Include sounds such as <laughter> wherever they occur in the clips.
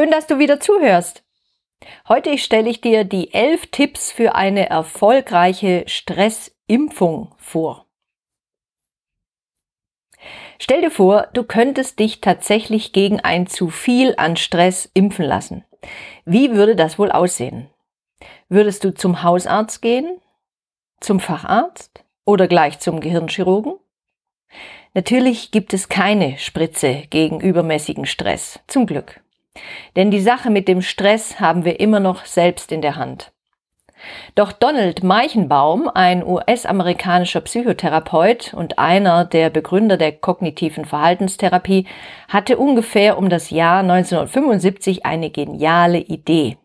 Schön, dass du wieder zuhörst. Heute stelle ich dir die elf Tipps für eine erfolgreiche Stressimpfung vor. Stell dir vor, du könntest dich tatsächlich gegen ein zu viel an Stress impfen lassen. Wie würde das wohl aussehen? Würdest du zum Hausarzt gehen? Zum Facharzt? Oder gleich zum Gehirnchirurgen? Natürlich gibt es keine Spritze gegen übermäßigen Stress, zum Glück. Denn die Sache mit dem Stress haben wir immer noch selbst in der Hand. Doch Donald Meichenbaum, ein US-amerikanischer Psychotherapeut und einer der Begründer der kognitiven Verhaltenstherapie, hatte ungefähr um das Jahr 1975 eine geniale Idee.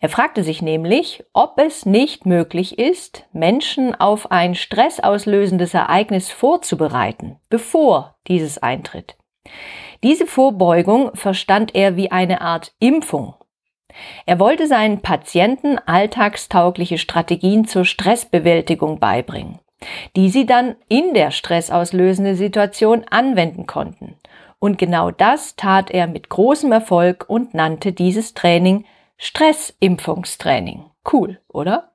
Er fragte sich nämlich, ob es nicht möglich ist, Menschen auf ein stressauslösendes Ereignis vorzubereiten, bevor dieses eintritt. Diese Vorbeugung verstand er wie eine Art Impfung. Er wollte seinen Patienten alltagstaugliche Strategien zur Stressbewältigung beibringen, die sie dann in der stressauslösenden Situation anwenden konnten. Und genau das tat er mit großem Erfolg und nannte dieses Training Stressimpfungstraining. Cool, oder?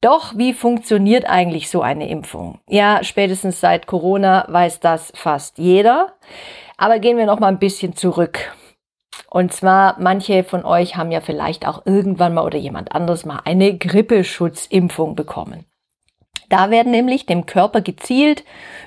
Doch wie funktioniert eigentlich so eine Impfung? Ja, spätestens seit Corona weiß das fast jeder. Aber gehen wir noch mal ein bisschen zurück. Und zwar, manche von euch haben ja vielleicht auch irgendwann mal oder jemand anderes mal eine Grippeschutzimpfung bekommen. Da werden nämlich dem Körper gezielt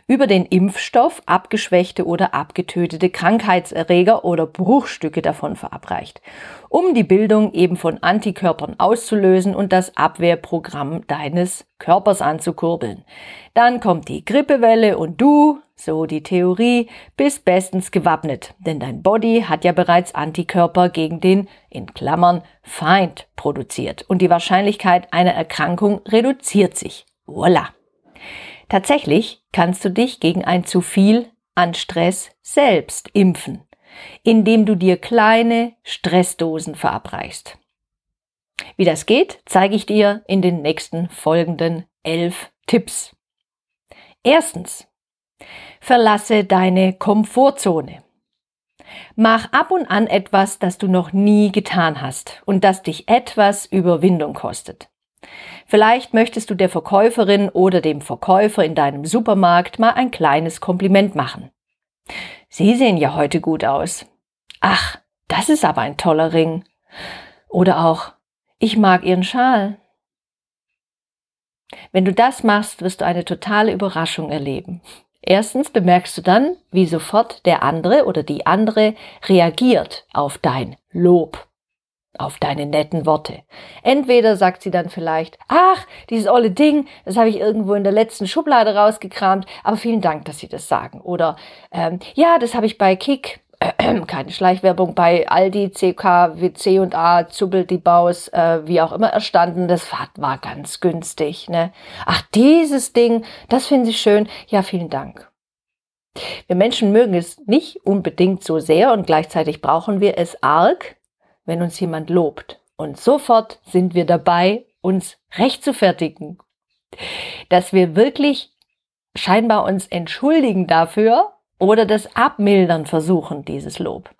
über den Impfstoff abgeschwächte oder abgetötete Krankheitserreger oder Bruchstücke davon verabreicht, um die Bildung eben von Antikörpern auszulösen und das Abwehrprogramm deines Körpers anzukurbeln. Dann kommt die Grippewelle und du, so die Theorie, bist bestens gewappnet, denn dein Body hat ja bereits Antikörper gegen den, in Klammern, Feind produziert und die Wahrscheinlichkeit einer Erkrankung reduziert sich. Voila! Tatsächlich kannst du dich gegen ein zu viel an Stress selbst impfen, indem du dir kleine Stressdosen verabreichst. Wie das geht, zeige ich dir in den nächsten folgenden elf Tipps. Erstens. Verlasse deine Komfortzone. Mach ab und an etwas, das du noch nie getan hast und das dich etwas Überwindung kostet. Vielleicht möchtest du der Verkäuferin oder dem Verkäufer in deinem Supermarkt mal ein kleines Kompliment machen. Sie sehen ja heute gut aus. Ach, das ist aber ein toller Ring. Oder auch, ich mag Ihren Schal. Wenn du das machst, wirst du eine totale Überraschung erleben. Erstens bemerkst du dann, wie sofort der andere oder die andere reagiert auf dein Lob auf deine netten Worte. Entweder sagt sie dann vielleicht, ach, dieses olle Ding, das habe ich irgendwo in der letzten Schublade rausgekramt, aber vielen Dank, dass Sie das sagen. Oder ähm, ja, das habe ich bei Kick, äh, <clears throat> keine Schleichwerbung, bei Aldi, CK, WC und A, Zubbel, die Baus, äh, wie auch immer erstanden, das war ganz günstig. Ne? Ach, dieses Ding, das finde ich schön. Ja, vielen Dank. Wir Menschen mögen es nicht unbedingt so sehr und gleichzeitig brauchen wir es arg, wenn uns jemand lobt. Und sofort sind wir dabei, uns recht zu fertigen. Dass wir wirklich scheinbar uns entschuldigen dafür oder das abmildern versuchen, dieses Lob.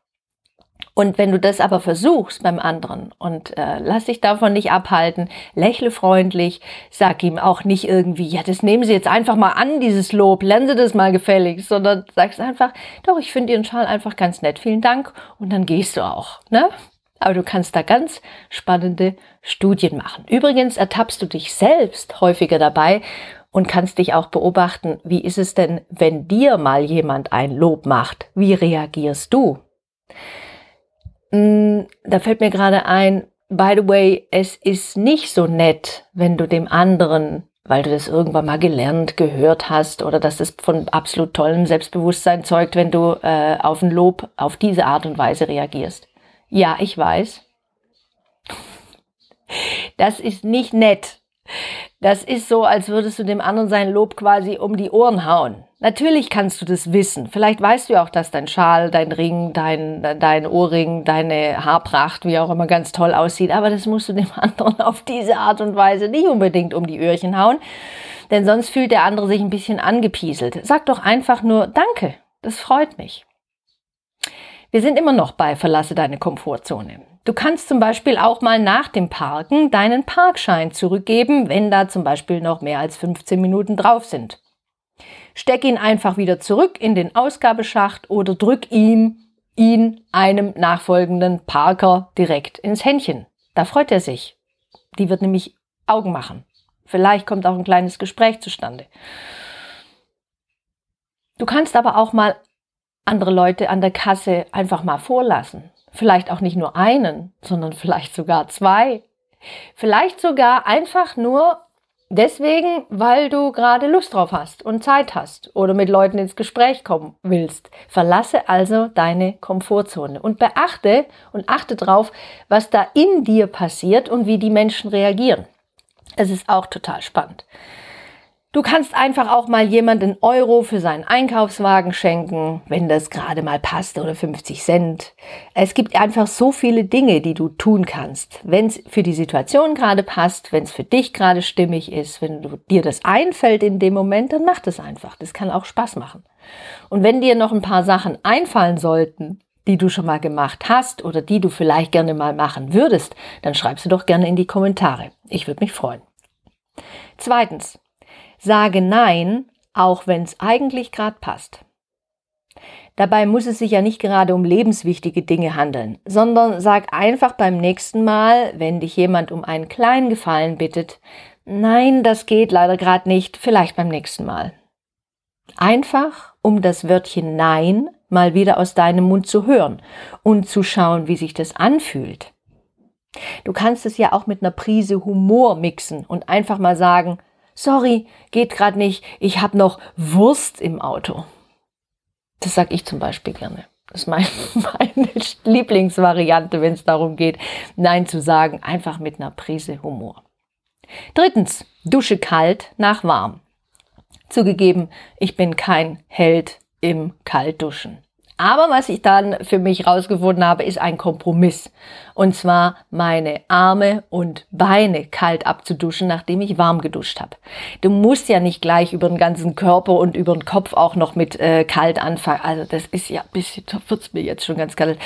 Und wenn du das aber versuchst beim anderen und äh, lass dich davon nicht abhalten, lächle freundlich, sag ihm auch nicht irgendwie, ja, das nehmen Sie jetzt einfach mal an, dieses Lob, lernen Sie das mal gefällig, sondern sagst einfach, doch, ich finde Ihren Schal einfach ganz nett, vielen Dank und dann gehst du auch, ne? Aber du kannst da ganz spannende Studien machen. Übrigens ertappst du dich selbst häufiger dabei und kannst dich auch beobachten, wie ist es denn, wenn dir mal jemand ein Lob macht? Wie reagierst du? Hm, da fällt mir gerade ein, by the way, es ist nicht so nett, wenn du dem anderen, weil du das irgendwann mal gelernt, gehört hast oder dass es von absolut tollem Selbstbewusstsein zeugt, wenn du äh, auf ein Lob auf diese Art und Weise reagierst. Ja, ich weiß. Das ist nicht nett. Das ist so, als würdest du dem anderen sein Lob quasi um die Ohren hauen. Natürlich kannst du das wissen. Vielleicht weißt du auch, dass dein Schal, dein Ring, dein, dein Ohrring, deine Haarpracht, wie auch immer, ganz toll aussieht. Aber das musst du dem <laughs> anderen auf diese Art und Weise nicht unbedingt um die Öhrchen hauen. Denn sonst fühlt der andere sich ein bisschen angepieselt. Sag doch einfach nur Danke. Das freut mich. Wir sind immer noch bei Verlasse deine Komfortzone. Du kannst zum Beispiel auch mal nach dem Parken deinen Parkschein zurückgeben, wenn da zum Beispiel noch mehr als 15 Minuten drauf sind. Steck ihn einfach wieder zurück in den Ausgabeschacht oder drück ihm, ihn einem nachfolgenden Parker direkt ins Händchen. Da freut er sich. Die wird nämlich Augen machen. Vielleicht kommt auch ein kleines Gespräch zustande. Du kannst aber auch mal andere Leute an der Kasse einfach mal vorlassen. Vielleicht auch nicht nur einen, sondern vielleicht sogar zwei. Vielleicht sogar einfach nur deswegen, weil du gerade Lust drauf hast und Zeit hast oder mit Leuten ins Gespräch kommen willst. Verlasse also deine Komfortzone und beachte und achte drauf, was da in dir passiert und wie die Menschen reagieren. Es ist auch total spannend. Du kannst einfach auch mal jemanden Euro für seinen Einkaufswagen schenken, wenn das gerade mal passt oder 50 Cent. Es gibt einfach so viele Dinge, die du tun kannst. Wenn es für die Situation gerade passt, wenn es für dich gerade stimmig ist, wenn du, dir das einfällt in dem Moment, dann mach das einfach. Das kann auch Spaß machen. Und wenn dir noch ein paar Sachen einfallen sollten, die du schon mal gemacht hast oder die du vielleicht gerne mal machen würdest, dann schreib sie doch gerne in die Kommentare. Ich würde mich freuen. Zweitens, Sage Nein, auch wenn es eigentlich gerade passt. Dabei muss es sich ja nicht gerade um lebenswichtige Dinge handeln, sondern sag einfach beim nächsten Mal, wenn dich jemand um einen kleinen Gefallen bittet, nein, das geht leider gerade nicht, vielleicht beim nächsten Mal. Einfach, um das Wörtchen Nein mal wieder aus deinem Mund zu hören und zu schauen, wie sich das anfühlt. Du kannst es ja auch mit einer Prise Humor mixen und einfach mal sagen, sorry, geht gerade nicht, ich habe noch Wurst im Auto. Das sag ich zum Beispiel gerne. Das ist mein, <laughs> meine Lieblingsvariante, wenn es darum geht, Nein zu sagen, einfach mit einer Prise Humor. Drittens, dusche kalt nach warm. Zugegeben, ich bin kein Held im Kaltduschen. Aber was ich dann für mich rausgefunden habe, ist ein Kompromiss. Und zwar meine Arme und Beine kalt abzuduschen, nachdem ich warm geduscht habe. Du musst ja nicht gleich über den ganzen Körper und über den Kopf auch noch mit äh, kalt anfangen. Also das ist ja ein bisschen, da wird's mir jetzt schon ganz kalt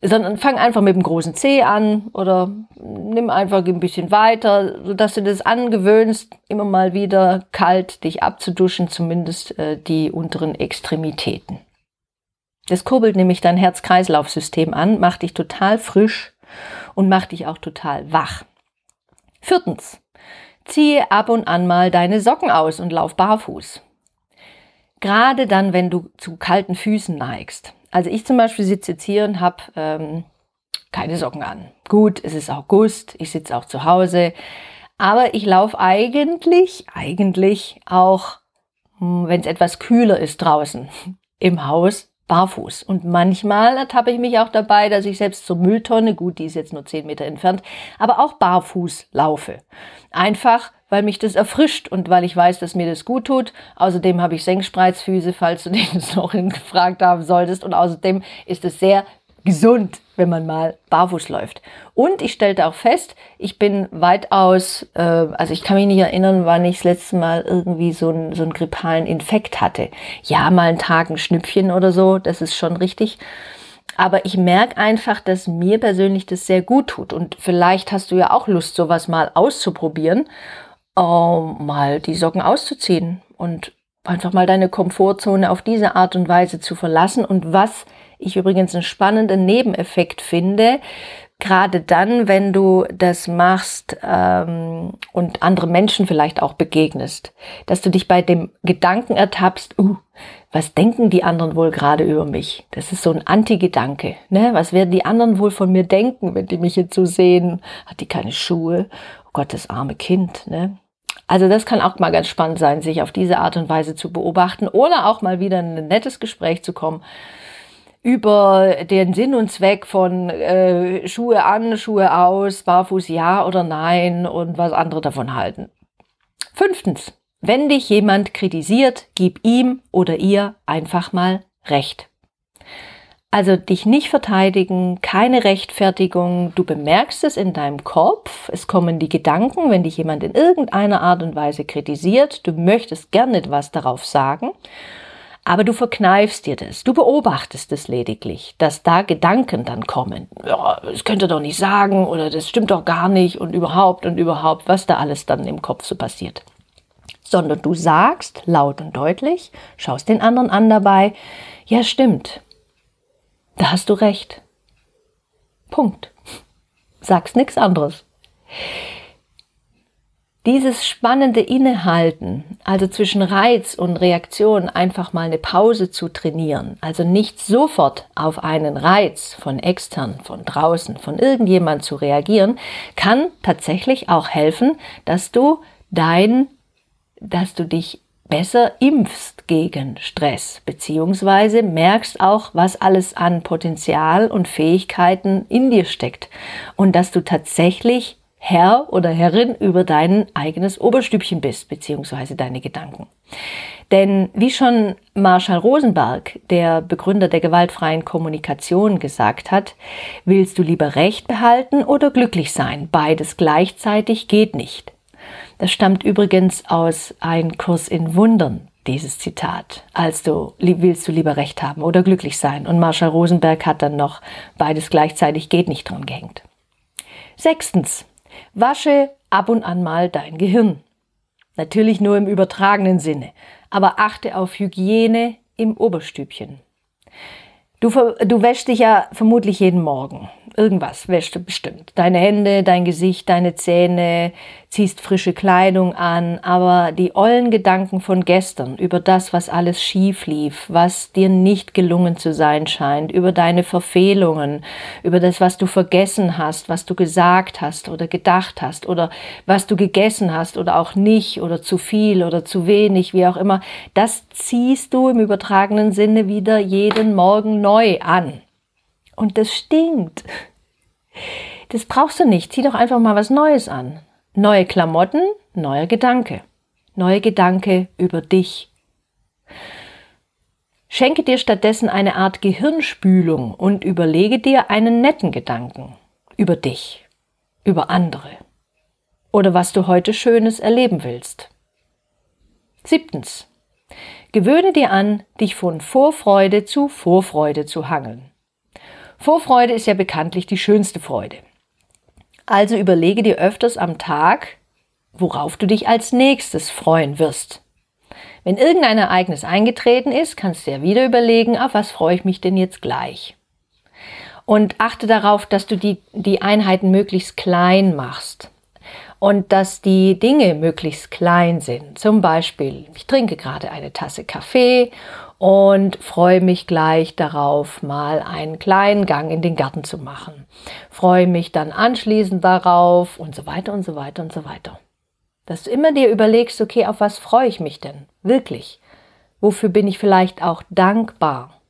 sondern fang einfach mit dem großen C an oder nimm einfach ein bisschen weiter, sodass du das angewöhnst, immer mal wieder kalt dich abzuduschen, zumindest äh, die unteren Extremitäten. Das kurbelt nämlich dein Herz-Kreislauf-System an, macht dich total frisch und macht dich auch total wach. Viertens, ziehe ab und an mal deine Socken aus und lauf barfuß. Gerade dann, wenn du zu kalten Füßen neigst. Also ich zum Beispiel sitze jetzt hier und habe ähm, keine Socken an. Gut, es ist August, ich sitze auch zu Hause, aber ich laufe eigentlich, eigentlich auch, hm, wenn es etwas kühler ist draußen <laughs> im Haus, barfuß. Und manchmal ertappe ich mich auch dabei, dass ich selbst zur Mülltonne, gut, die ist jetzt nur zehn Meter entfernt, aber auch barfuß laufe. Einfach, weil mich das erfrischt und weil ich weiß, dass mir das gut tut. Außerdem habe ich Senkspreizfüße, falls du den <laughs> noch gefragt haben solltest. Und außerdem ist es sehr gesund, wenn man mal barfuß läuft. Und ich stellte auch fest, ich bin weitaus, äh, also ich kann mich nicht erinnern, wann ich das letzte Mal irgendwie so, ein, so einen grippalen Infekt hatte. Ja, mal einen Tag ein Schnüpfchen oder so, das ist schon richtig. Aber ich merke einfach, dass mir persönlich das sehr gut tut. Und vielleicht hast du ja auch Lust, sowas mal auszuprobieren, äh, mal die Socken auszuziehen und einfach mal deine Komfortzone auf diese Art und Weise zu verlassen. Und was ich übrigens einen spannenden Nebeneffekt finde, gerade dann, wenn du das machst ähm, und andere Menschen vielleicht auch begegnest, dass du dich bei dem Gedanken ertappst, uh, was denken die anderen wohl gerade über mich? Das ist so ein Anti-Gedanke. Ne? Was werden die anderen wohl von mir denken, wenn die mich jetzt so sehen? Hat die keine Schuhe? Oh Gott, das arme Kind. Ne? Also das kann auch mal ganz spannend sein, sich auf diese Art und Weise zu beobachten oder auch mal wieder in ein nettes Gespräch zu kommen über den Sinn und Zweck von äh, Schuhe an, Schuhe aus, barfuß ja oder nein und was andere davon halten. Fünftens, wenn dich jemand kritisiert, gib ihm oder ihr einfach mal Recht. Also dich nicht verteidigen, keine Rechtfertigung, du bemerkst es in deinem Kopf, es kommen die Gedanken, wenn dich jemand in irgendeiner Art und Weise kritisiert, du möchtest gerne etwas darauf sagen, aber du verkneifst dir das, du beobachtest es lediglich, dass da Gedanken dann kommen, ja, das könnt ihr doch nicht sagen oder das stimmt doch gar nicht und überhaupt und überhaupt, was da alles dann im Kopf so passiert. Sondern du sagst laut und deutlich, schaust den anderen an dabei, ja stimmt, da hast du recht. Punkt. Sagst nichts anderes. Dieses spannende Innehalten, also zwischen Reiz und Reaktion einfach mal eine Pause zu trainieren, also nicht sofort auf einen Reiz von extern, von draußen, von irgendjemand zu reagieren, kann tatsächlich auch helfen, dass du dein, dass du dich besser impfst gegen Stress, beziehungsweise merkst auch, was alles an Potenzial und Fähigkeiten in dir steckt. Und dass du tatsächlich Herr oder Herrin über dein eigenes Oberstübchen bist, beziehungsweise deine Gedanken. Denn wie schon Marshall Rosenberg, der Begründer der gewaltfreien Kommunikation, gesagt hat, willst du lieber Recht behalten oder glücklich sein? Beides gleichzeitig geht nicht. Das stammt übrigens aus Ein Kurs in Wundern, dieses Zitat. Also willst du lieber Recht haben oder glücklich sein. Und Marshall Rosenberg hat dann noch beides gleichzeitig geht nicht dran gehängt. Sechstens, wasche ab und an mal dein Gehirn. Natürlich nur im übertragenen Sinne, aber achte auf Hygiene im Oberstübchen. Du, du wäschst dich ja vermutlich jeden Morgen irgendwas wäschst du bestimmt. Deine Hände, dein Gesicht, deine Zähne, ziehst frische Kleidung an, aber die ollen Gedanken von gestern über das, was alles schief lief, was dir nicht gelungen zu sein scheint, über deine Verfehlungen, über das, was du vergessen hast, was du gesagt hast oder gedacht hast oder was du gegessen hast oder auch nicht oder zu viel oder zu wenig, wie auch immer, das ziehst du im übertragenen Sinne wieder jeden Morgen neu an. Und das stinkt. Das brauchst du nicht. Zieh doch einfach mal was Neues an. Neue Klamotten, neuer Gedanke. Neue Gedanke über dich. Schenke dir stattdessen eine Art Gehirnspülung und überlege dir einen netten Gedanken über dich, über andere oder was du heute Schönes erleben willst. Siebtens. Gewöhne dir an, dich von Vorfreude zu Vorfreude zu hangeln. Vorfreude ist ja bekanntlich die schönste Freude. Also überlege dir öfters am Tag, worauf du dich als nächstes freuen wirst. Wenn irgendein Ereignis eingetreten ist, kannst du ja wieder überlegen, auf was freue ich mich denn jetzt gleich. Und achte darauf, dass du die, die Einheiten möglichst klein machst und dass die Dinge möglichst klein sind. Zum Beispiel, ich trinke gerade eine Tasse Kaffee und freue mich gleich darauf, mal einen kleinen Gang in den Garten zu machen. Freue mich dann anschließend darauf und so weiter und so weiter und so weiter. Dass du immer dir überlegst, okay, auf was freue ich mich denn wirklich? Wofür bin ich vielleicht auch dankbar?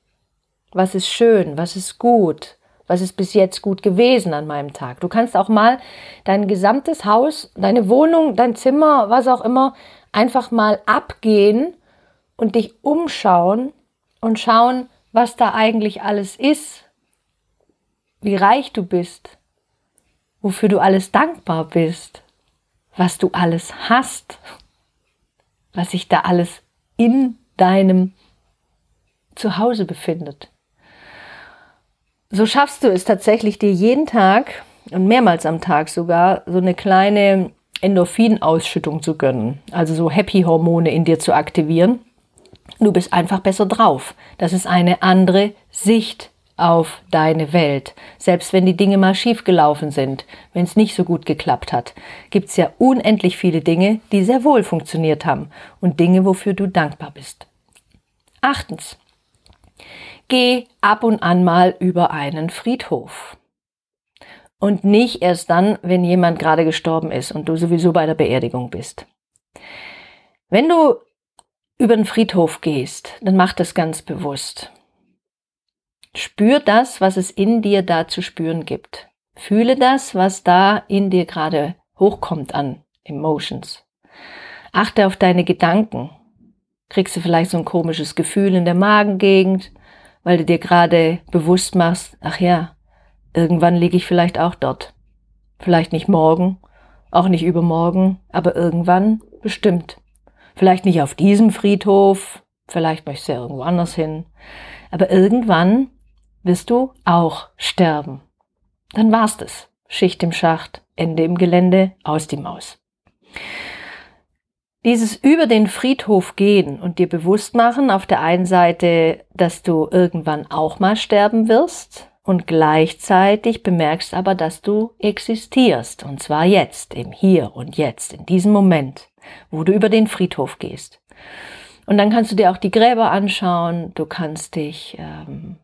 Was ist schön? Was ist gut? Was ist bis jetzt gut gewesen an meinem Tag? Du kannst auch mal dein gesamtes Haus, deine Wohnung, dein Zimmer, was auch immer, einfach mal abgehen und dich umschauen und schauen, was da eigentlich alles ist, wie reich du bist, wofür du alles dankbar bist, was du alles hast, was sich da alles in deinem Zuhause befindet. So schaffst du es tatsächlich dir jeden Tag und mehrmals am Tag sogar so eine kleine Endorphinausschüttung zu gönnen, also so Happy-Hormone in dir zu aktivieren Du bist einfach besser drauf. Das ist eine andere Sicht auf deine Welt. Selbst wenn die Dinge mal schief gelaufen sind, wenn es nicht so gut geklappt hat, gibt es ja unendlich viele Dinge, die sehr wohl funktioniert haben und Dinge, wofür du dankbar bist. Achtens. Geh ab und an mal über einen Friedhof. Und nicht erst dann, wenn jemand gerade gestorben ist und du sowieso bei der Beerdigung bist. Wenn du über den Friedhof gehst, dann mach das ganz bewusst. Spür das, was es in dir da zu spüren gibt. Fühle das, was da in dir gerade hochkommt an Emotions. Achte auf deine Gedanken. Kriegst du vielleicht so ein komisches Gefühl in der Magengegend, weil du dir gerade bewusst machst, ach ja, irgendwann liege ich vielleicht auch dort. Vielleicht nicht morgen, auch nicht übermorgen, aber irgendwann bestimmt. Vielleicht nicht auf diesem Friedhof, vielleicht möchtest du ja irgendwo anders hin, aber irgendwann wirst du auch sterben. Dann war's das. Schicht im Schacht, Ende im Gelände, aus die Maus. Dieses über den Friedhof gehen und dir bewusst machen, auf der einen Seite, dass du irgendwann auch mal sterben wirst und gleichzeitig bemerkst aber, dass du existierst und zwar jetzt, im Hier und Jetzt, in diesem Moment, wo du über den Friedhof gehst. Und dann kannst du dir auch die Gräber anschauen, du kannst dich ähm,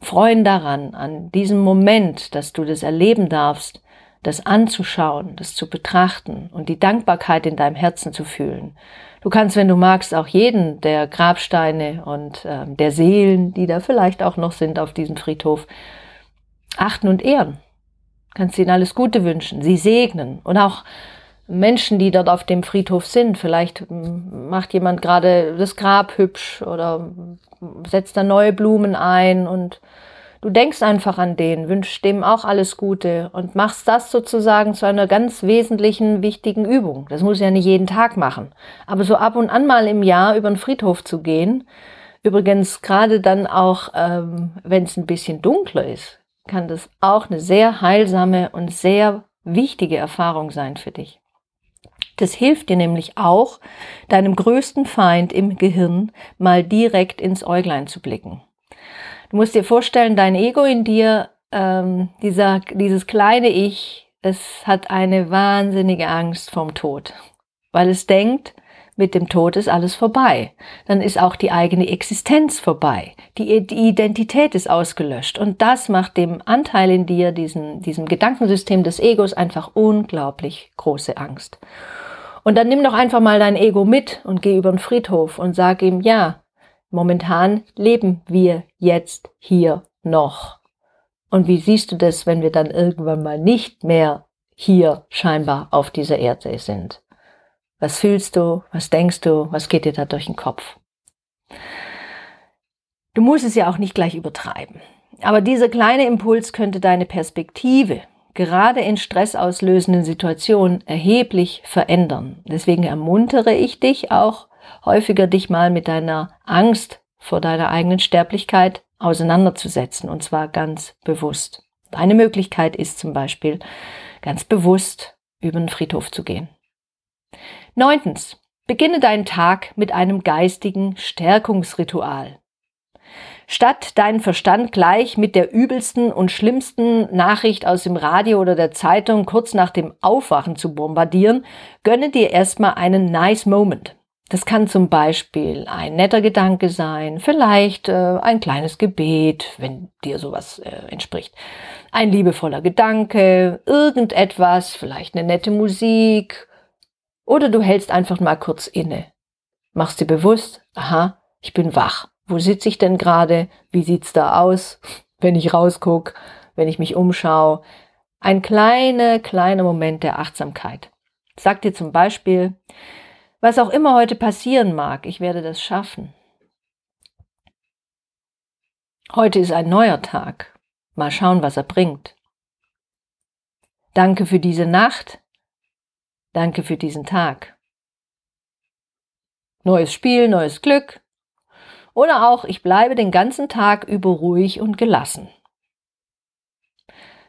freuen daran, an diesem Moment, dass du das erleben darfst, das anzuschauen, das zu betrachten und die Dankbarkeit in deinem Herzen zu fühlen. Du kannst, wenn du magst, auch jeden der Grabsteine und äh, der Seelen, die da vielleicht auch noch sind auf diesem Friedhof, achten und ehren. Kannst ihnen alles Gute wünschen, sie segnen und auch Menschen, die dort auf dem Friedhof sind. Vielleicht macht jemand gerade das Grab hübsch oder setzt da neue Blumen ein und Du denkst einfach an den, wünschst dem auch alles Gute und machst das sozusagen zu einer ganz wesentlichen, wichtigen Übung. Das muss ja nicht jeden Tag machen. Aber so ab und an mal im Jahr über den Friedhof zu gehen, übrigens gerade dann auch, ähm, wenn es ein bisschen dunkler ist, kann das auch eine sehr heilsame und sehr wichtige Erfahrung sein für dich. Das hilft dir nämlich auch, deinem größten Feind im Gehirn mal direkt ins Äuglein zu blicken. Du musst dir vorstellen, dein Ego in dir, ähm, dieser, dieses kleine Ich, es hat eine wahnsinnige Angst vom Tod, weil es denkt, mit dem Tod ist alles vorbei. Dann ist auch die eigene Existenz vorbei. Die, die, Identität ist ausgelöscht. Und das macht dem Anteil in dir, diesem, diesem Gedankensystem des Egos, einfach unglaublich große Angst. Und dann nimm doch einfach mal dein Ego mit und geh über den Friedhof und sag ihm, ja, Momentan leben wir jetzt hier noch. Und wie siehst du das, wenn wir dann irgendwann mal nicht mehr hier scheinbar auf dieser Erde sind? Was fühlst du? Was denkst du? Was geht dir da durch den Kopf? Du musst es ja auch nicht gleich übertreiben. Aber dieser kleine Impuls könnte deine Perspektive gerade in stressauslösenden Situationen erheblich verändern. Deswegen ermuntere ich dich auch, häufiger dich mal mit deiner Angst vor deiner eigenen Sterblichkeit auseinanderzusetzen und zwar ganz bewusst. Eine Möglichkeit ist zum Beispiel ganz bewusst über den Friedhof zu gehen. Neuntens. Beginne deinen Tag mit einem geistigen Stärkungsritual. Statt deinen Verstand gleich mit der übelsten und schlimmsten Nachricht aus dem Radio oder der Zeitung kurz nach dem Aufwachen zu bombardieren, gönne dir erstmal einen nice Moment. Das kann zum Beispiel ein netter Gedanke sein, vielleicht äh, ein kleines Gebet, wenn dir sowas äh, entspricht. Ein liebevoller Gedanke, irgendetwas, vielleicht eine nette Musik. Oder du hältst einfach mal kurz inne. Machst dir bewusst, aha, ich bin wach. Wo sitze ich denn gerade? Wie sieht's da aus, wenn ich rausguck, wenn ich mich umschaue? Ein kleiner, kleiner Moment der Achtsamkeit. Sag dir zum Beispiel, was auch immer heute passieren mag, ich werde das schaffen. Heute ist ein neuer Tag. Mal schauen, was er bringt. Danke für diese Nacht. Danke für diesen Tag. Neues Spiel, neues Glück. Oder auch, ich bleibe den ganzen Tag über ruhig und gelassen.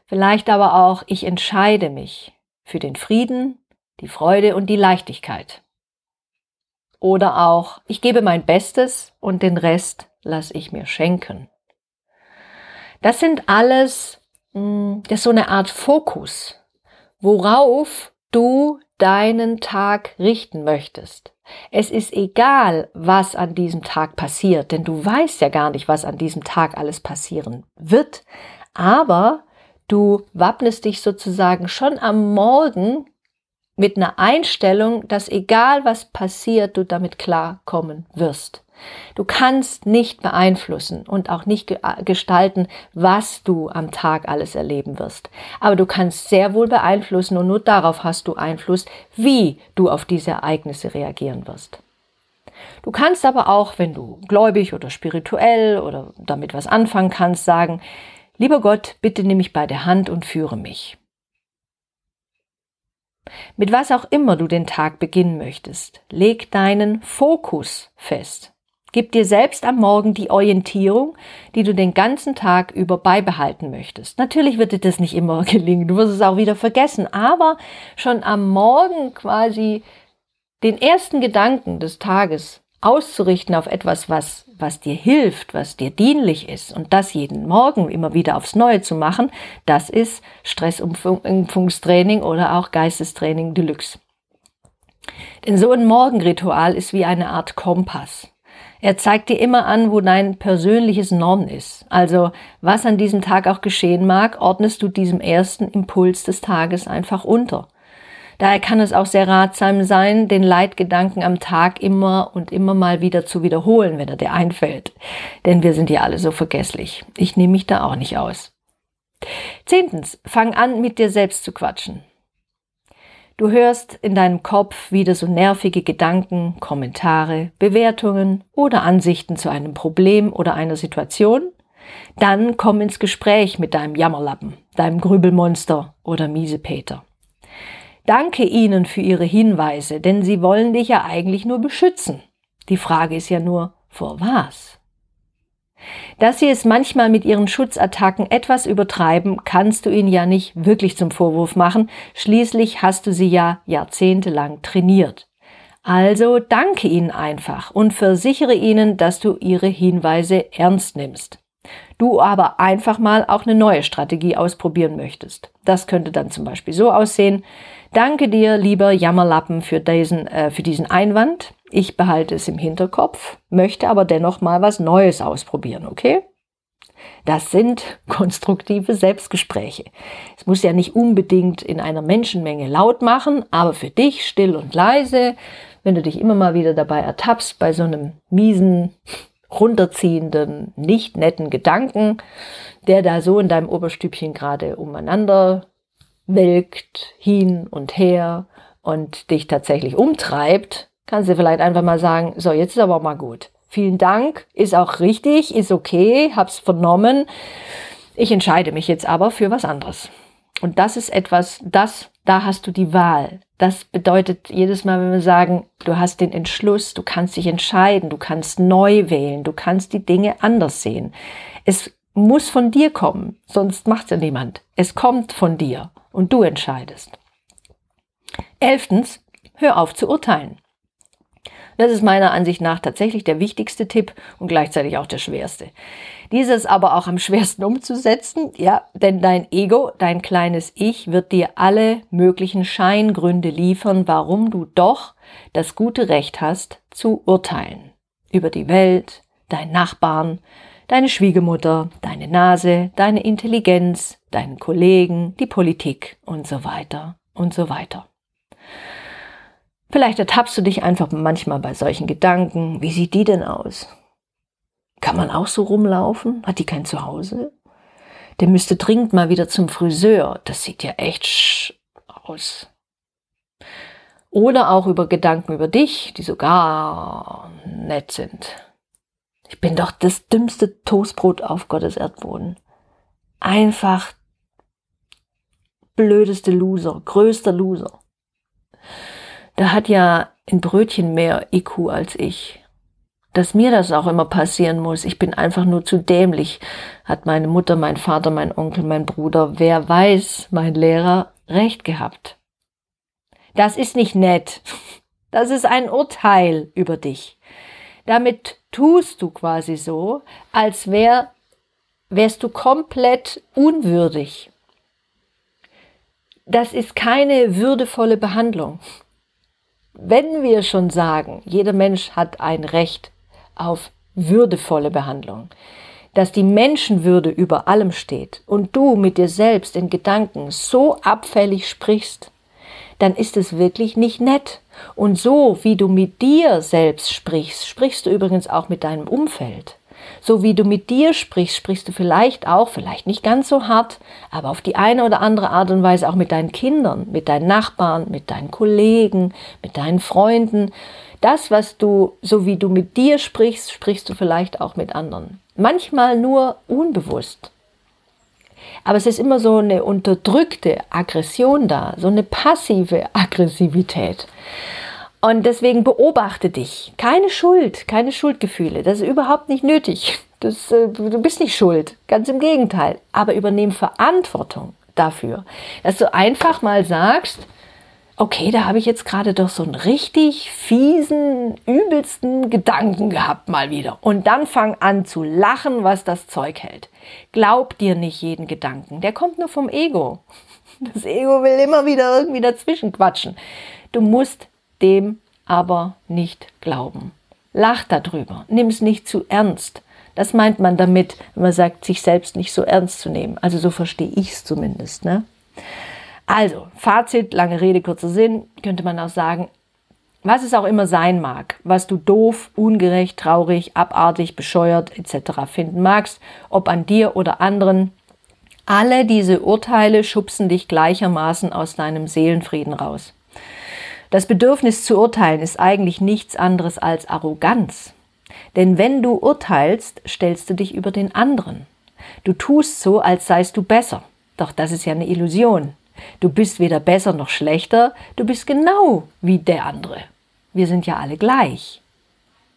Vielleicht aber auch, ich entscheide mich für den Frieden, die Freude und die Leichtigkeit. Oder auch, ich gebe mein Bestes und den Rest lasse ich mir schenken. Das sind alles, hm, das ist so eine Art Fokus, worauf du deinen Tag richten möchtest. Es ist egal, was an diesem Tag passiert, denn du weißt ja gar nicht, was an diesem Tag alles passieren wird. Aber du wappnest dich sozusagen schon am Morgen mit einer Einstellung, dass egal was passiert, du damit klarkommen wirst. Du kannst nicht beeinflussen und auch nicht gestalten, was du am Tag alles erleben wirst. Aber du kannst sehr wohl beeinflussen und nur darauf hast du Einfluss, wie du auf diese Ereignisse reagieren wirst. Du kannst aber auch, wenn du gläubig oder spirituell oder damit was anfangen kannst, sagen, lieber Gott, bitte nimm mich bei der Hand und führe mich. Mit was auch immer du den Tag beginnen möchtest, leg deinen Fokus fest. Gib dir selbst am Morgen die Orientierung, die du den ganzen Tag über beibehalten möchtest. Natürlich wird dir das nicht immer <laughs> gelingen, du wirst es auch wieder vergessen, aber schon am Morgen quasi den ersten Gedanken des Tages auszurichten auf etwas, was, was dir hilft, was dir dienlich ist und das jeden Morgen immer wieder aufs Neue zu machen, das ist Stressumfangstraining oder auch Geistestraining Deluxe. Denn so ein Morgenritual ist wie eine Art Kompass. Er zeigt dir immer an, wo dein persönliches Norm ist. Also was an diesem Tag auch geschehen mag, ordnest du diesem ersten Impuls des Tages einfach unter. Daher kann es auch sehr ratsam sein, den Leitgedanken am Tag immer und immer mal wieder zu wiederholen, wenn er dir einfällt. Denn wir sind ja alle so vergesslich. Ich nehme mich da auch nicht aus. Zehntens, fang an, mit dir selbst zu quatschen. Du hörst in deinem Kopf wieder so nervige Gedanken, Kommentare, Bewertungen oder Ansichten zu einem Problem oder einer Situation. Dann komm ins Gespräch mit deinem Jammerlappen, deinem Grübelmonster oder Miesepeter. Danke ihnen für ihre Hinweise, denn sie wollen dich ja eigentlich nur beschützen. Die Frage ist ja nur, vor was? Dass sie es manchmal mit ihren Schutzattacken etwas übertreiben, kannst du ihnen ja nicht wirklich zum Vorwurf machen. Schließlich hast du sie ja jahrzehntelang trainiert. Also danke ihnen einfach und versichere ihnen, dass du ihre Hinweise ernst nimmst. Du aber einfach mal auch eine neue Strategie ausprobieren möchtest. Das könnte dann zum Beispiel so aussehen. Danke dir, lieber Jammerlappen, für diesen, äh, für diesen Einwand. Ich behalte es im Hinterkopf, möchte aber dennoch mal was Neues ausprobieren, okay? Das sind <laughs> konstruktive Selbstgespräche. Es muss ja nicht unbedingt in einer Menschenmenge laut machen, aber für dich still und leise, wenn du dich immer mal wieder dabei ertappst bei so einem miesen, <laughs> runterziehenden, nicht netten Gedanken, der da so in deinem Oberstübchen gerade umeinander welkt hin und her und dich tatsächlich umtreibt, kannst du vielleicht einfach mal sagen, so, jetzt ist aber mal gut. Vielen Dank, ist auch richtig, ist okay, hab's vernommen. Ich entscheide mich jetzt aber für was anderes. Und das ist etwas, das, da hast du die Wahl. Das bedeutet jedes Mal, wenn wir sagen, du hast den Entschluss, du kannst dich entscheiden, du kannst neu wählen, du kannst die Dinge anders sehen. Es muss von dir kommen, sonst macht's ja niemand. Es kommt von dir und du entscheidest. Elftens, hör auf zu urteilen. Das ist meiner Ansicht nach tatsächlich der wichtigste Tipp und gleichzeitig auch der schwerste. Dieses aber auch am schwersten umzusetzen, ja, denn dein Ego, dein kleines Ich wird dir alle möglichen Scheingründe liefern, warum du doch das gute Recht hast zu urteilen. Über die Welt, deinen Nachbarn, deine Schwiegermutter, deine Nase, deine Intelligenz, deinen Kollegen, die Politik und so weiter und so weiter. Vielleicht ertappst du dich einfach manchmal bei solchen Gedanken. Wie sieht die denn aus? Kann man auch so rumlaufen? Hat die kein Zuhause? Der müsste dringend mal wieder zum Friseur. Das sieht ja echt aus. Oder auch über Gedanken über dich, die sogar nett sind. Ich bin doch das dümmste Toastbrot auf Gottes Erdboden. Einfach blödeste Loser, größter Loser. Da hat ja ein Brötchen mehr IQ als ich. Dass mir das auch immer passieren muss. Ich bin einfach nur zu dämlich, hat meine Mutter, mein Vater, mein Onkel, mein Bruder, wer weiß, mein Lehrer recht gehabt. Das ist nicht nett. Das ist ein Urteil über dich. Damit tust du quasi so, als wär, wärst du komplett unwürdig. Das ist keine würdevolle Behandlung. Wenn wir schon sagen, jeder Mensch hat ein Recht auf würdevolle Behandlung, dass die Menschenwürde über allem steht und du mit dir selbst in Gedanken so abfällig sprichst, dann ist es wirklich nicht nett. Und so wie du mit dir selbst sprichst, sprichst du übrigens auch mit deinem Umfeld. So wie du mit dir sprichst, sprichst du vielleicht auch, vielleicht nicht ganz so hart, aber auf die eine oder andere Art und Weise auch mit deinen Kindern, mit deinen Nachbarn, mit deinen Kollegen, mit deinen Freunden. Das, was du, so wie du mit dir sprichst, sprichst du vielleicht auch mit anderen. Manchmal nur unbewusst. Aber es ist immer so eine unterdrückte Aggression da, so eine passive Aggressivität. Und deswegen beobachte dich. Keine Schuld, keine Schuldgefühle. Das ist überhaupt nicht nötig. Das, äh, du bist nicht schuld. Ganz im Gegenteil. Aber übernehm Verantwortung dafür. Dass du einfach mal sagst, okay, da habe ich jetzt gerade doch so einen richtig fiesen, übelsten Gedanken gehabt mal wieder. Und dann fang an zu lachen, was das Zeug hält. Glaub dir nicht jeden Gedanken. Der kommt nur vom Ego. <laughs> Das Ego will immer wieder irgendwie dazwischen quatschen. Du musst dem aber nicht glauben. Lach darüber, nimm es nicht zu ernst. Das meint man damit, wenn man sagt, sich selbst nicht so ernst zu nehmen. Also so verstehe ich es zumindest. Ne? Also, Fazit, lange Rede, kurzer Sinn, könnte man auch sagen, was es auch immer sein mag, was du doof, ungerecht, traurig, abartig, bescheuert etc. finden magst, ob an dir oder anderen, alle diese Urteile schubsen dich gleichermaßen aus deinem Seelenfrieden raus. Das Bedürfnis zu urteilen ist eigentlich nichts anderes als Arroganz. Denn wenn du urteilst, stellst du dich über den anderen. Du tust so, als seist du besser. Doch das ist ja eine Illusion. Du bist weder besser noch schlechter, du bist genau wie der andere. Wir sind ja alle gleich.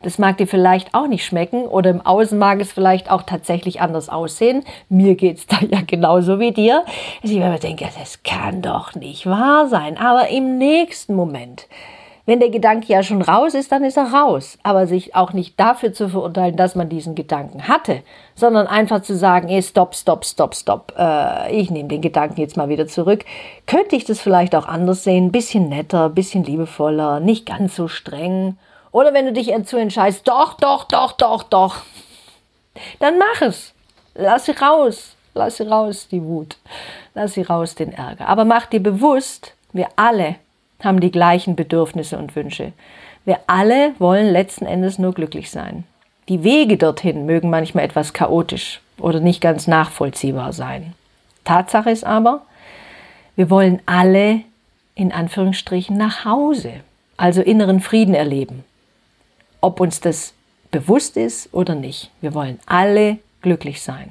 Das mag dir vielleicht auch nicht schmecken oder im Außen mag es vielleicht auch tatsächlich anders aussehen. Mir geht es da ja genauso wie dir. Dass ich denke, das kann doch nicht wahr sein. Aber im nächsten Moment, wenn der Gedanke ja schon raus ist, dann ist er raus. Aber sich auch nicht dafür zu verurteilen, dass man diesen Gedanken hatte, sondern einfach zu sagen, ey, stopp, stopp, stopp, stopp, äh, ich nehme den Gedanken jetzt mal wieder zurück, könnte ich das vielleicht auch anders sehen, bisschen netter, bisschen liebevoller, nicht ganz so streng oder wenn du dich dazu entscheidest, doch, doch, doch, doch, doch, dann mach es. Lass sie raus. Lass sie raus, die Wut. Lass sie raus, den Ärger. Aber mach dir bewusst, wir alle haben die gleichen Bedürfnisse und Wünsche. Wir alle wollen letzten Endes nur glücklich sein. Die Wege dorthin mögen manchmal etwas chaotisch oder nicht ganz nachvollziehbar sein. Tatsache ist aber, wir wollen alle in Anführungsstrichen nach Hause, also inneren Frieden erleben ob uns das bewusst ist oder nicht. Wir wollen alle glücklich sein.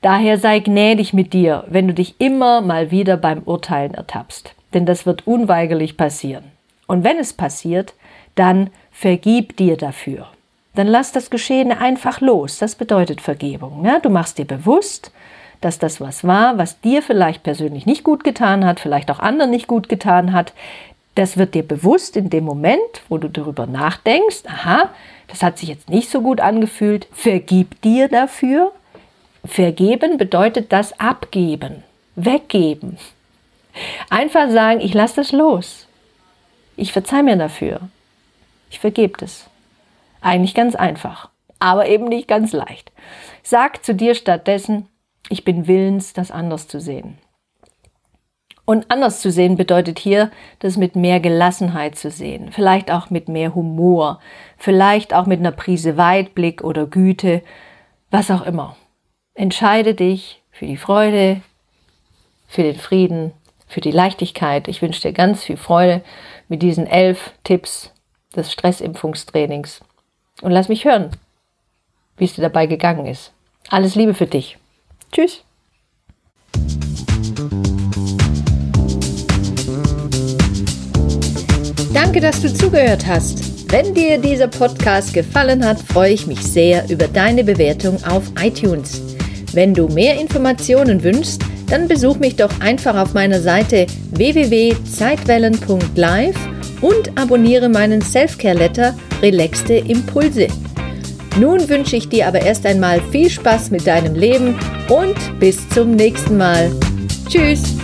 Daher sei gnädig mit dir, wenn du dich immer mal wieder beim Urteilen ertappst, denn das wird unweigerlich passieren. Und wenn es passiert, dann vergib dir dafür. Dann lass das Geschehene einfach los. Das bedeutet Vergebung. Ja, du machst dir bewusst, dass das was war, was dir vielleicht persönlich nicht gut getan hat, vielleicht auch anderen nicht gut getan hat, das wird dir bewusst in dem Moment, wo du darüber nachdenkst, aha, das hat sich jetzt nicht so gut angefühlt, vergib dir dafür. Vergeben bedeutet das abgeben, weggeben. Einfach sagen, ich lasse das los. Ich verzeih mir dafür. Ich vergebe das. Eigentlich ganz einfach, aber eben nicht ganz leicht. Sag zu dir stattdessen, ich bin willens, das anders zu sehen. Und anders zu sehen bedeutet hier, das mit mehr Gelassenheit zu sehen, vielleicht auch mit mehr Humor, vielleicht auch mit einer Prise Weitblick oder Güte, was auch immer. Entscheide dich für die Freude, für den Frieden, für die Leichtigkeit. Ich wünsche dir ganz viel Freude mit diesen elf Tipps des Stressimpfungstrainings. Und lass mich hören, wie es dir dabei gegangen ist. Alles Liebe für dich. Tschüss. Danke, dass du zugehört hast. Wenn dir dieser Podcast gefallen hat, freue ich mich sehr über deine Bewertung auf iTunes. Wenn du mehr Informationen wünschst, dann besuch mich doch einfach auf meiner Seite www.zeitwellen.live und abonniere meinen Selfcare-Letter Relaxte Impulse. Nun wünsche ich dir aber erst einmal viel Spaß mit deinem Leben und bis zum nächsten Mal. Tschüss!